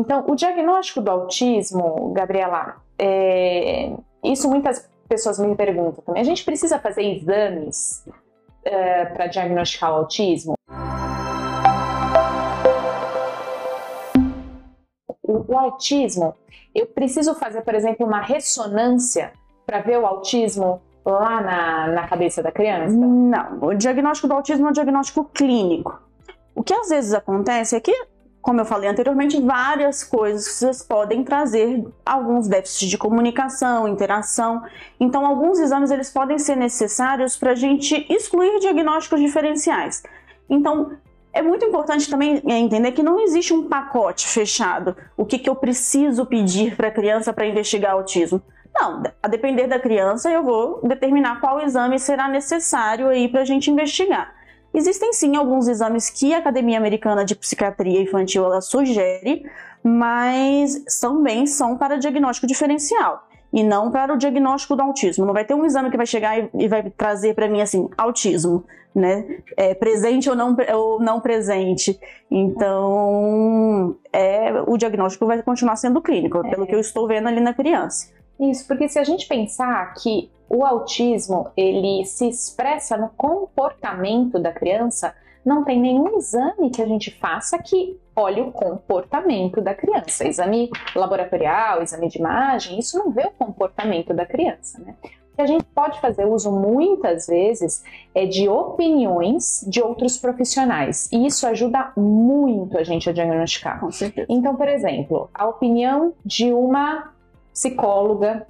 Então, o diagnóstico do autismo, Gabriela, é... isso muitas pessoas me perguntam também. A gente precisa fazer exames é, para diagnosticar o autismo? O, o autismo, eu preciso fazer, por exemplo, uma ressonância para ver o autismo lá na, na cabeça da criança? Não, o diagnóstico do autismo é um diagnóstico clínico. O que às vezes acontece é que, como eu falei anteriormente, várias coisas podem trazer alguns déficits de comunicação, interação. Então, alguns exames eles podem ser necessários para a gente excluir diagnósticos diferenciais. Então, é muito importante também entender que não existe um pacote fechado. O que, que eu preciso pedir para a criança para investigar autismo? Não, a depender da criança, eu vou determinar qual exame será necessário aí para a gente investigar. Existem sim alguns exames que a Academia Americana de Psiquiatria Infantil ela sugere, mas também são para diagnóstico diferencial e não para o diagnóstico do autismo. Não vai ter um exame que vai chegar e, vai trazer para mim assim, autismo, né? É, presente ou não, ou não presente. Então, é, o diagnóstico vai continuar sendo clínico, é. pelo que eu estou vendo ali na criança. Isso, porque se a gente pensar que o autismo ele se expressa no comportamento da criança, não tem nenhum exame que a gente faça que olhe o comportamento da criança. Exame laboratorial, exame de imagem, isso não vê o comportamento da criança, né? O que a gente pode fazer uso muitas vezes é de opiniões de outros profissionais. E isso ajuda muito a gente a diagnosticar. Com certeza. Então, por exemplo, a opinião de uma psicóloga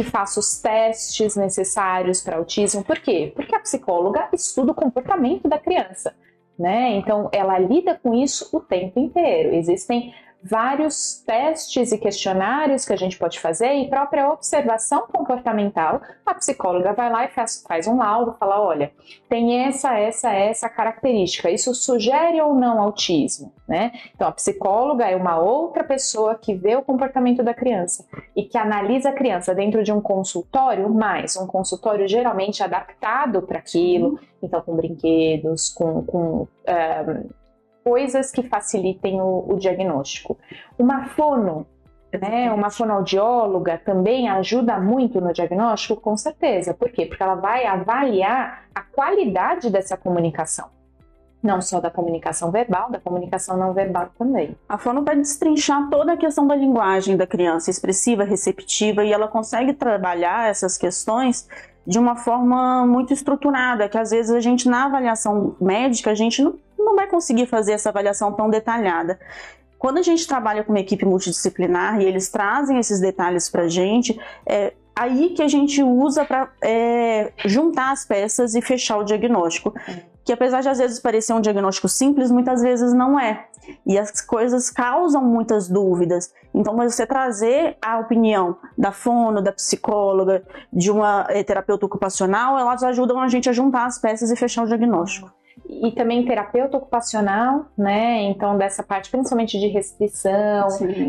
que faça os testes necessários para autismo. Por quê? Porque a psicóloga estuda o comportamento da criança, né? Então ela lida com isso o tempo inteiro. Existem vários testes e questionários que a gente pode fazer e própria observação comportamental, a psicóloga vai lá e faz, faz um laudo, fala, olha, tem essa, essa, essa característica, isso sugere ou não autismo, né? Então a psicóloga é uma outra pessoa que vê o comportamento da criança e que analisa a criança dentro de um consultório, mais um consultório geralmente adaptado para aquilo, então com brinquedos, com, com um, eh, coisas que facilitem o, o diagnóstico. Uma fono, né, uma fonoaudióloga também ajuda muito no diagnóstico, com certeza. Por quê? Porque ela vai avaliar a qualidade dessa comunicação. Não só da comunicação verbal, da comunicação não verbal também. A fono vai destrinchar toda a questão da linguagem da criança, expressiva, receptiva, e ela consegue trabalhar essas questões de uma forma muito estruturada, que às vezes a gente na avaliação médica a gente não não vai conseguir fazer essa avaliação tão detalhada. Quando a gente trabalha com uma equipe multidisciplinar e eles trazem esses detalhes para a gente, é aí que a gente usa para é, juntar as peças e fechar o diagnóstico. Que apesar de às vezes parecer um diagnóstico simples, muitas vezes não é. E as coisas causam muitas dúvidas. Então, você trazer a opinião da fono, da psicóloga, de uma é, terapeuta ocupacional, elas ajudam a gente a juntar as peças e fechar o diagnóstico e também terapeuta ocupacional, né? Então, dessa parte principalmente de restrição,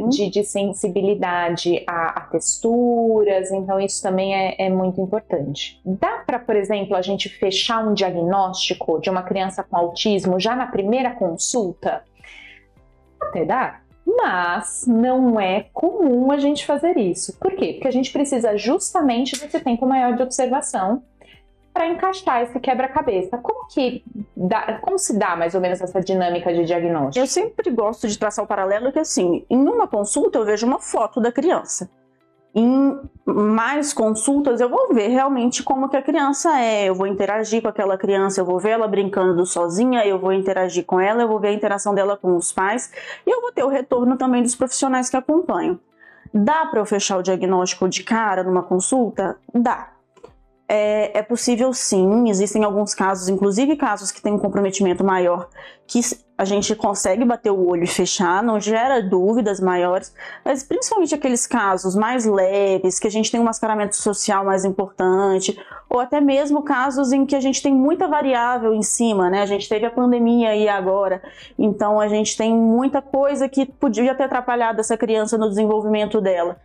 de, de, sensibilidade a, a, texturas, então isso também é, é muito importante. Dá para, por exemplo, a gente fechar um diagnóstico de uma criança com autismo já na primeira consulta? Até dá, mas não é comum a gente fazer isso. Por quê? Porque a gente precisa justamente desse tempo maior de observação para encaixar esse quebra-cabeça. Como que dá, como se dá mais ou menos essa dinâmica de diagnóstico? Eu sempre gosto de traçar o paralelo que assim, em uma consulta eu vejo uma foto da criança. Em mais consultas eu vou ver realmente como que a criança é, eu vou interagir com aquela criança, eu vou ver ela brincando sozinha, eu vou interagir com ela, eu vou ver a interação dela com os pais e eu vou ter o retorno também dos profissionais que acompanham. Dá para eu fechar o diagnóstico de cara numa consulta? Dá é, é, possível sim, existem alguns casos, inclusive casos que têm um comprometimento maior, que a gente consegue bater o olho e fechar, não gera dúvidas maiores, mas principalmente aqueles casos mais leves, que a gente tem um mascaramento social mais importante, ou até mesmo casos em que a gente tem muita variável em cima, né? A gente teve a pandemia aí agora, então a gente tem muita coisa que podia ter atrapalhado essa criança no desenvolvimento dela.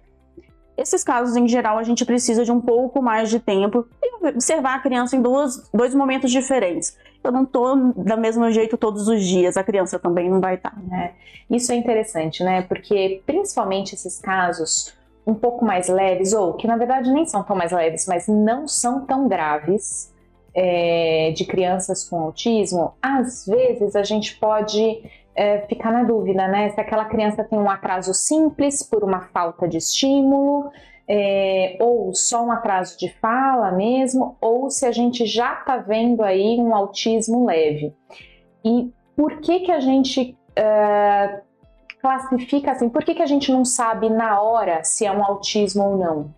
Esses casos, em geral, a gente precisa de um pouco mais de tempo e observar a criança em duas, dois momentos diferentes. Eu não estou da mesmo jeito todos os dias, a criança também não vai estar. Tá. É, isso é interessante, né? Porque principalmente esses casos um pouco mais leves, ou que na verdade nem são tão mais leves, mas não são tão graves, é, de crianças com autismo, às vezes a gente pode é, ficar na dúvida, né? Se aquela criança tem um atraso simples por uma falta de estímulo, é, ou só um atraso de fala mesmo, ou se a gente já está vendo aí um autismo leve. E por que que a gente uh, classifica assim? Por que que a gente não sabe na hora se é um autismo ou não?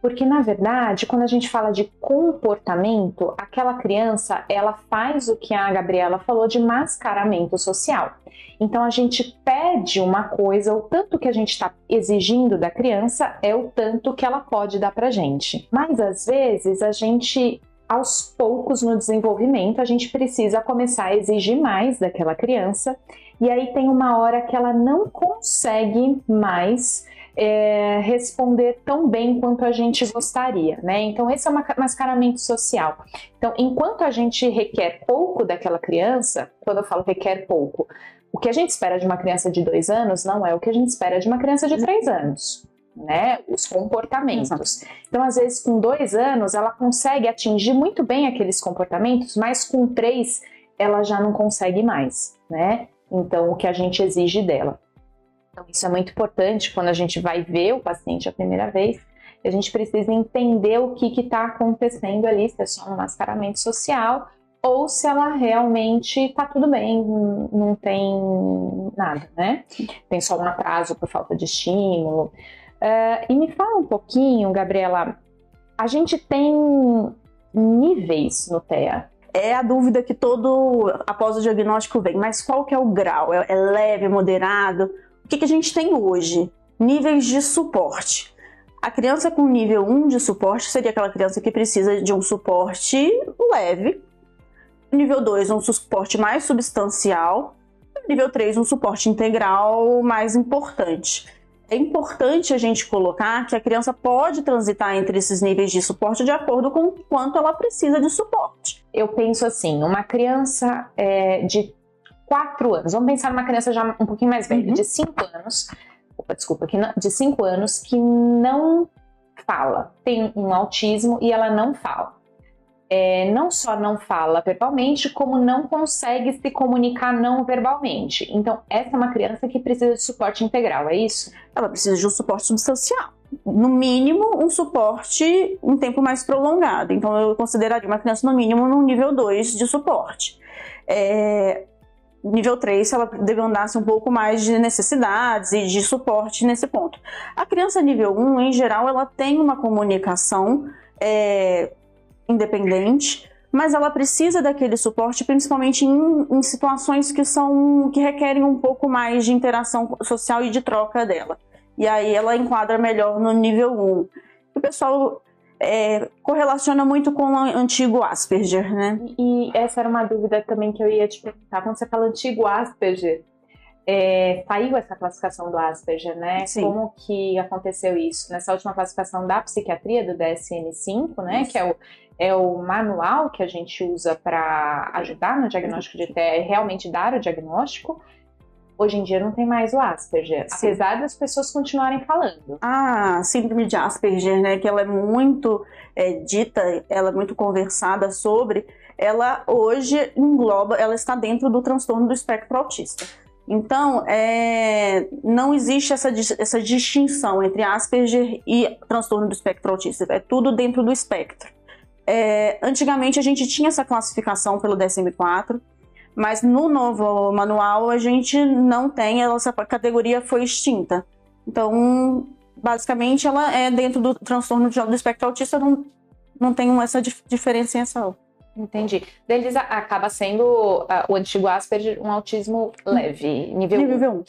Porque na verdade, quando a gente fala de comportamento, aquela criança, ela faz o que a Gabriela falou de mascaramento social. Então a gente pede uma coisa, o tanto que a gente está exigindo da criança é o tanto que ela pode dar pra gente. Mas às vezes a gente aos poucos no desenvolvimento, a gente precisa começar a exigir mais daquela criança, e aí tem uma hora que ela não consegue mais é, responder tão bem quanto a gente gostaria, né? Então, esse é um mascaramento social. Então, enquanto a gente requer pouco daquela criança, quando eu falo requer pouco, o que a gente espera de uma criança de dois anos não é o que a gente espera de uma criança de três anos. Né, os comportamentos. Então, às vezes, com dois anos, ela consegue atingir muito bem aqueles comportamentos, mas com três, ela já não consegue mais, né? Então, o que a gente exige dela. Então, isso é muito importante quando a gente vai ver o paciente a primeira vez. A gente precisa entender o que está acontecendo ali, se é só um mascaramento social ou se ela realmente está tudo bem, não tem nada, né? Tem só um atraso por falta de estímulo. Uh, e me fala um pouquinho, Gabriela, a gente tem níveis no TEA. É a dúvida que todo após o diagnóstico vem, mas qual que é o grau? É, é leve, moderado? Que, que a gente tem hoje? Níveis de suporte. A criança com nível 1 de suporte seria aquela criança que precisa de um suporte leve. Nível 2, um suporte mais substancial. Nível 3, um suporte integral mais importante. É importante a gente colocar que a criança pode transitar entre esses níveis de suporte de acordo com quanto ela precisa de suporte. Eu penso assim, uma criança é, de quatro anos. Vamos pensar numa criança já um pouquinho mais velha, uhum. de cinco anos. Opa, desculpa, que não, de cinco anos que não fala, tem um autismo e ela não fala. É, não só não fala verbalmente, como não consegue se comunicar não verbalmente. Então, essa é uma criança que precisa de suporte integral, é isso? Ela precisa de um suporte substancial. No mínimo, um suporte em tempo mais prolongado. Então, eu consideraria uma criança, no mínimo, no nível 2 de suporte. É, nível 3 se ela demandasse um pouco mais de necessidades e de suporte nesse ponto. A criança nível 1, em geral, ela tem uma comunicação é, independente, mas ela precisa daquele suporte principalmente em, em, situações que são que requerem um pouco mais de interação social e de troca dela. E aí ela enquadra melhor no nível 1. O pessoal é, correlaciona muito com o antigo Asperger, né? E essa era uma dúvida também que eu ia te perguntar. Quando você fala antigo Asperger, é, saiu essa classificação do Asperger, né? Sim. Como que aconteceu isso? Nessa última classificação da psiquiatria, do DSM-5, né? Isso. Que é o, é o manual que a gente usa para ajudar no diagnóstico de TEA, realmente dar o diagnóstico. Hoje em dia não tem mais o Asperger, Sim. apesar das pessoas continuarem falando. Ah, síndrome de Asperger, né? Que ela é muito é, dita, ela é muito conversada sobre. Ela hoje engloba, ela está dentro do transtorno do espectro autista. Então, é, não existe essa, essa distinção entre Asperger e transtorno do espectro autista. É tudo dentro do espectro. É, antigamente a gente tinha essa classificação pelo DSM-4, mas no novo manual a gente não tem, essa categoria foi extinta. Então, basicamente, ela é dentro do transtorno do espectro autista, não, não tem essa diferenciação. Entendi. Deles acaba sendo uh, o antigo Asperger um autismo leve, nível, nível 1.